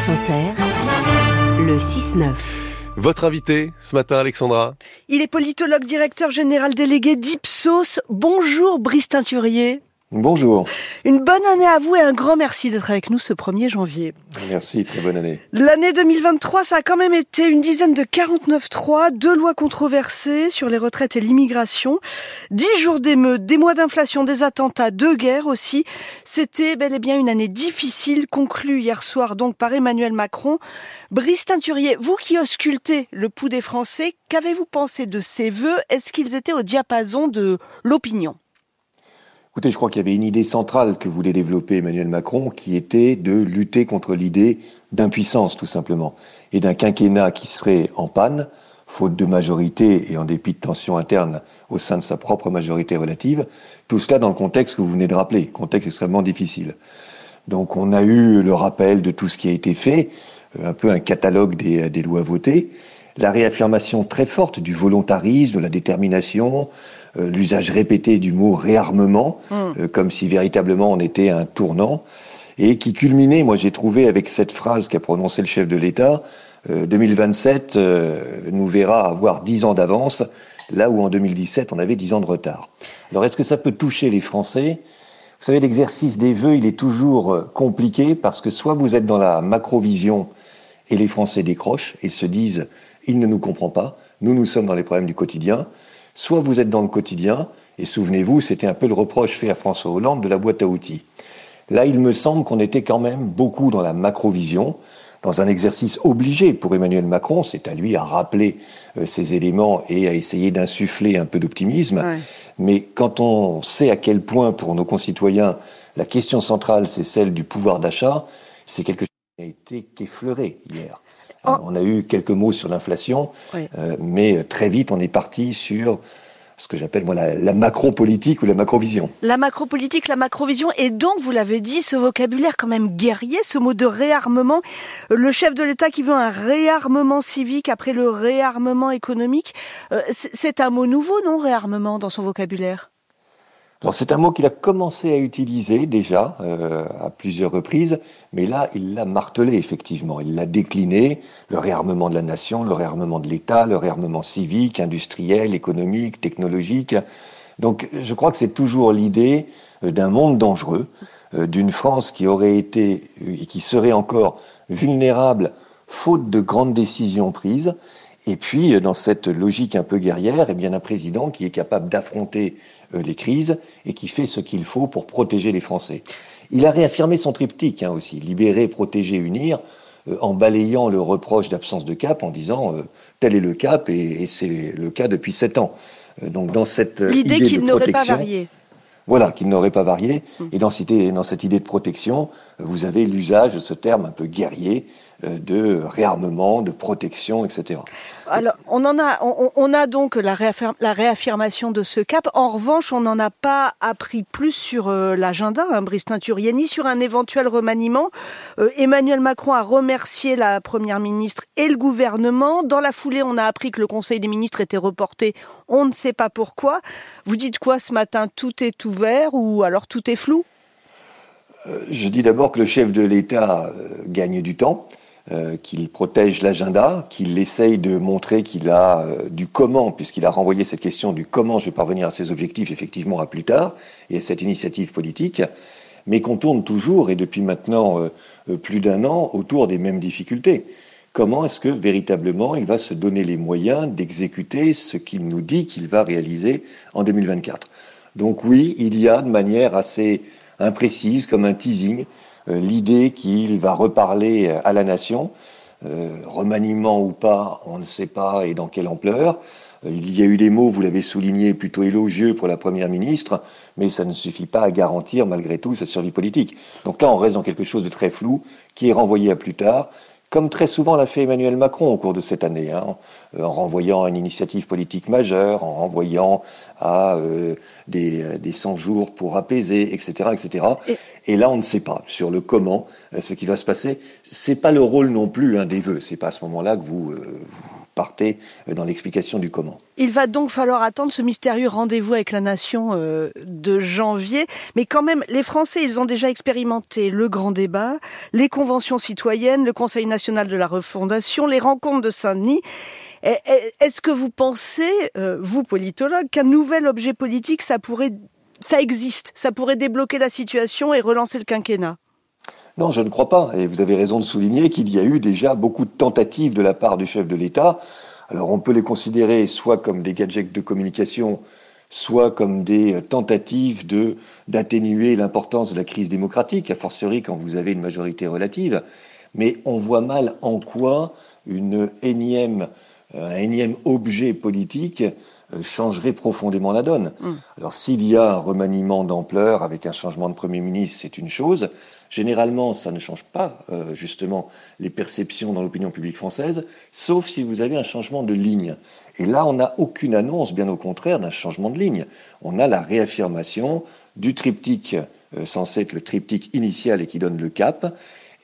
France Inter, le 6-9. Votre invité ce matin, Alexandra Il est politologue, directeur général délégué d'Ipsos. Bonjour, Brice Teinturier. Bonjour. Une bonne année à vous et un grand merci d'être avec nous ce 1er janvier. Merci, très bonne année. L'année 2023, ça a quand même été une dizaine de 49-3, deux lois controversées sur les retraites et l'immigration, dix jours d'émeutes, des mois d'inflation, des attentats, deux guerres aussi. C'était bel et bien une année difficile, conclue hier soir donc par Emmanuel Macron. Brice Teinturier, vous qui auscultez le pouls des Français, qu'avez-vous pensé de ces vœux? Est-ce qu'ils étaient au diapason de l'opinion? Écoutez, je crois qu'il y avait une idée centrale que voulait développer Emmanuel Macron, qui était de lutter contre l'idée d'impuissance, tout simplement, et d'un quinquennat qui serait en panne, faute de majorité et en dépit de tensions internes au sein de sa propre majorité relative. Tout cela dans le contexte que vous venez de rappeler, contexte extrêmement difficile. Donc on a eu le rappel de tout ce qui a été fait, euh, un peu un catalogue des, des lois votées, la réaffirmation très forte du volontarisme, de la détermination, euh, l'usage répété du mot réarmement, hmm. euh, comme si véritablement on était un tournant, et qui culminait, moi j'ai trouvé, avec cette phrase qu'a prononcée le chef de l'État, 2027 euh, nous verra avoir 10 ans d'avance, là où en 2017 on avait 10 ans de retard. Alors est-ce que ça peut toucher les Français? Vous savez, l'exercice des vœux, il est toujours compliqué parce que soit vous êtes dans la macrovision et les Français décrochent et se disent il ne nous comprend pas, nous nous sommes dans les problèmes du quotidien, Soit vous êtes dans le quotidien, et souvenez-vous, c'était un peu le reproche fait à François Hollande de la boîte à outils. Là, il me semble qu'on était quand même beaucoup dans la macrovision, dans un exercice obligé pour Emmanuel Macron, c'est à lui à rappeler euh, ces éléments et à essayer d'insuffler un peu d'optimisme. Mais quand on sait à quel point, pour nos concitoyens, la question centrale, c'est celle du pouvoir d'achat, c'est quelque chose a été qu'effleuré hier. Oh. On a eu quelques mots sur l'inflation, euh, mais très vite on est parti sur ce que j'appelle moi la, macro-politique ou la macro-vision. La macro-politique, la macro-vision, et donc vous l'avez dit, ce vocabulaire quand même guerrier, ce mot de réarmement, le chef de l'État qui veut un réarmement civique après le réarmement économique, euh, c'est un mot nouveau, non, réarmement, dans son vocabulaire? Alors c'est un mot qu'il a commencé à utiliser déjà euh, à plusieurs reprises, mais là il l'a martelé effectivement, il l'a décliné, le réarmement de la nation, le réarmement de l'État, le réarmement civique, industriel, économique, technologique. Donc je crois que c'est toujours l'idée euh, d'un monde dangereux, euh, d'une France qui aurait été et qui serait encore vulnérable faute de grandes décisions prises, et puis dans cette logique un peu guerrière, eh bien un président qui est capable d'affronter euh, les crises et qui fait ce qu'il faut pour protéger les Français. Il a réaffirmé son triptyque hein, aussi, libérer, protéger, unir, euh, en balayant le reproche d'absence de cap en disant euh, tel est le cap et, c'est le cas depuis sept ans. donc dans cette l'idée qu'il n'aurait pas varié. Voilà, qu'il n'aurait pas varié. Hum. Et dans dans cette idée de protection, vous avez l'usage de ce terme un peu guerrier euh, de réarmement, de protection, etc. Alors, on en a, on, a donc la, réaffirmation de ce cap. En revanche, on n'en a pas appris plus sur euh, l'agenda, hein, Brice Teinturier, ni sur un éventuel remaniement. Euh, Emmanuel Macron a remercié la première ministre et le gouvernement. Dans la foulée, on a appris que le Conseil des ministres était reporté. On ne sait pas pourquoi. Vous dites quoi ce matin? Tout est ouvert ou alors tout est flou? Je dis d'abord que le chef de l'État gagne du temps. Euh, qu'il protège l'agenda, qu'il essaye de montrer qu'il a euh, du comment, puisqu'il a renvoyé cette question du comment je vais parvenir à ces objectifs effectivement à plus tard, et à cette initiative politique, mais qu'on tourne toujours, et depuis maintenant euh, plus d'un an, autour des mêmes difficultés. Comment est-ce que véritablement il va se donner les moyens d'exécuter ce qu'il nous dit qu'il va réaliser en 2024 Donc oui, il y a de manière assez imprécise, comme un teasing, l'idée qu'il va reparler euh, à la nation, euh, remaniement ou pas, on ne sait pas et dans quelle ampleur. Il y a eu des mots, vous l'avez souligné, plutôt élogieux pour la Première ministre, mais ça ne suffit pas à garantir malgré tout sa survie politique. Donc là, on reste dans quelque chose de très flou, qui est renvoyé à plus tard, comme très souvent l'a fait Emmanuel Macron au cours de cette année, hein, euh, en renvoyant à une initiative politique majeure, en renvoyant à euh, des, euh, des 100 jours pour apaiser, etc., etc. Et, là, on ne sait pas sur le comment, ce qui va se passer. C'est pas le rôle non plus hein, des vœux. C'est pas à ce moment-là que vous, vous partez dans l'explication du comment. Il va donc falloir attendre ce mystérieux rendez-vous avec la nation de janvier. Mais quand même, les Français, ils ont déjà expérimenté le grand débat, les conventions citoyennes, le Conseil national de la refondation, les rencontres de Saint-Denis. Est-ce que vous pensez, vous politologue, qu'un nouvel objet politique, ça pourrait, ça existe, ça pourrait débloquer la situation et relancer le quinquennat? Non, je ne crois pas. Et vous avez raison de souligner qu'il y a eu déjà beaucoup de tentatives de la part du chef de l'État. Alors on peut les considérer soit comme des gadgets de communication, soit comme des tentatives de d'atténuer l'importance de la crise démocratique, a fortiori quand vous avez une majorité relative. Mais on voit mal en quoi une énième, un énième objet politique euh, changerait profondément la donne. Mm. Alors s'il y a un remaniement d'ampleur avec un changement de Premier ministre, c'est une chose. Généralement, ça ne change pas euh, justement les perceptions dans l'opinion publique française, sauf si vous avez un changement de ligne. Et là, on n'a aucune annonce, bien au contraire, d'un changement de ligne. On a la réaffirmation du triptyque euh, censé être le triptyque initial et qui donne le cap,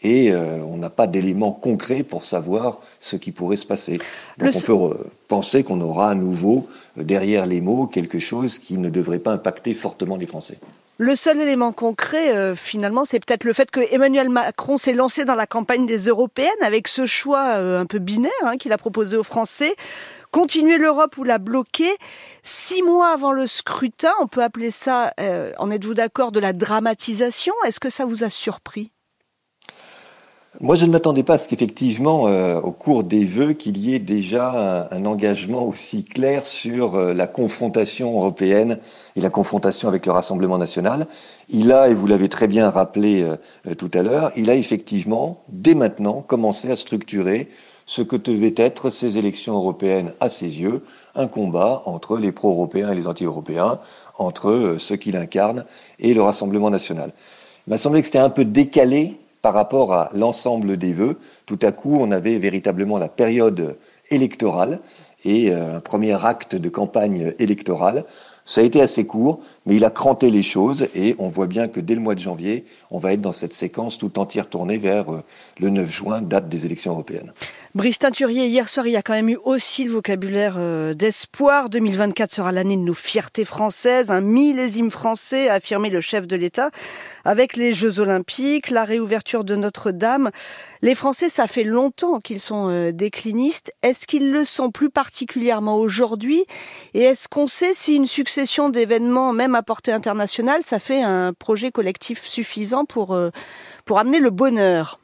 et euh, on n'a pas d'éléments concrets pour savoir ce qui pourrait se passer. Donc on peut euh, penser qu'on aura à nouveau, euh, derrière les mots, quelque chose qui ne devrait pas impacter fortement les Français. Le seul élément concret, finalement, c'est peut-être le fait que Emmanuel Macron s'est lancé dans la campagne des européennes avec ce choix un peu binaire hein, qu'il a proposé aux Français. Continuer l'Europe ou la bloquer. Six mois avant le scrutin, on peut appeler ça, en êtes-vous d'accord, de la dramatisation? Est-ce que ça vous a surpris? Moi, je ne m'attendais pas à ce qu'effectivement, euh, au cours des vœux, qu'il y ait déjà un, engagement aussi clair sur euh, la confrontation européenne et la confrontation avec le Rassemblement national. Il a, et vous l'avez très bien rappelé euh, tout à l'heure, il a effectivement, dès maintenant, commencé à structurer ce que devaient être ces élections européennes à ses yeux, un combat entre les pro-européens et les anti-européens, entre ceux qui l'incarnent et le Rassemblement national. Il m'a semblé que c'était un peu décalé par rapport à l'ensemble des vœux. Tout à coup, on avait véritablement la période électorale et euh, un premier acte de campagne électorale. Ça a été assez court, mais il a cranté les choses et on voit bien que dès le mois de janvier, on va être dans cette séquence tout entière tournée vers euh, le 9 juin, date des élections européennes. Brice Teinturier, hier soir, il y a quand même eu aussi le vocabulaire euh, d'espoir. 2024 sera l'année de nos fiertés françaises, un millésime français, a affirmé le chef de l'État, avec les Jeux Olympiques, la réouverture de Notre-Dame. Les Français, ça fait longtemps qu'ils sont euh, déclinistes. Est-ce qu'ils le sont plus particulièrement aujourd'hui? Et est-ce qu'on sait si une succession d'événements, même à portée internationale, ça fait un projet collectif suffisant pour, euh, pour amener le bonheur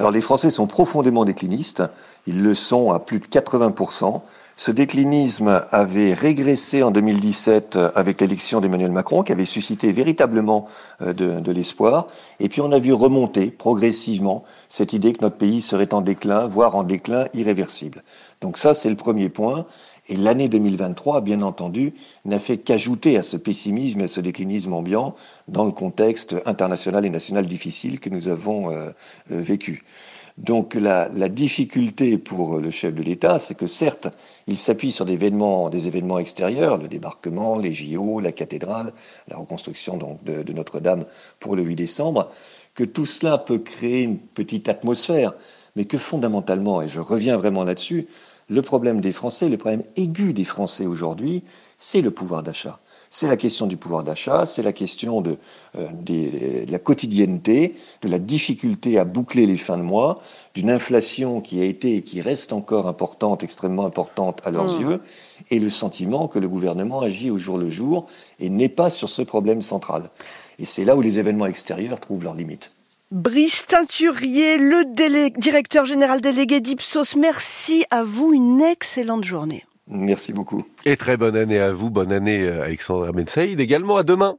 alors les Français sont profondément déclinistes, ils le sont à plus de 80%. Ce déclinisme avait régressé en 2017 avec l'élection d'Emmanuel Macron, qui avait suscité véritablement euh, de, de l'espoir. Et puis on a vu remonter progressivement cette idée que notre pays serait en déclin, voire en déclin irréversible. Donc ça, c'est le premier point. Et l'année 2023, bien entendu, n'a fait qu'ajouter à ce pessimisme et à ce déclinisme ambiant dans le contexte international et national difficile que nous avons euh, euh, vécu. Donc la, difficulté pour le chef de l'État, c'est que certes, il s'appuie sur des événements, des événements extérieurs, le débarquement, les JO, la cathédrale, la reconstruction donc de, de Notre-Dame pour le 8 décembre, que tout cela peut créer une petite atmosphère, mais que fondamentalement, et je reviens vraiment là-dessus, le problème des Français, le problème aigu des Français aujourd'hui, c'est le pouvoir d'achat. C'est la question du pouvoir d'achat, c'est la question de, euh, de, la quotidienneté, de la difficulté à boucler les fins de mois, d'une inflation qui a été et qui reste encore importante, extrêmement importante à leurs mmh. yeux, et le sentiment que le gouvernement agit au jour le jour et n'est pas sur ce problème central. Et c'est là où les événements extérieurs trouvent leurs limites. Brice Teinturier, le directeur général délégué d'Ipsos, merci à vous, une excellente journée. Merci beaucoup. Et très bonne année à vous, bonne année Alexandre Mensaïd, également à demain.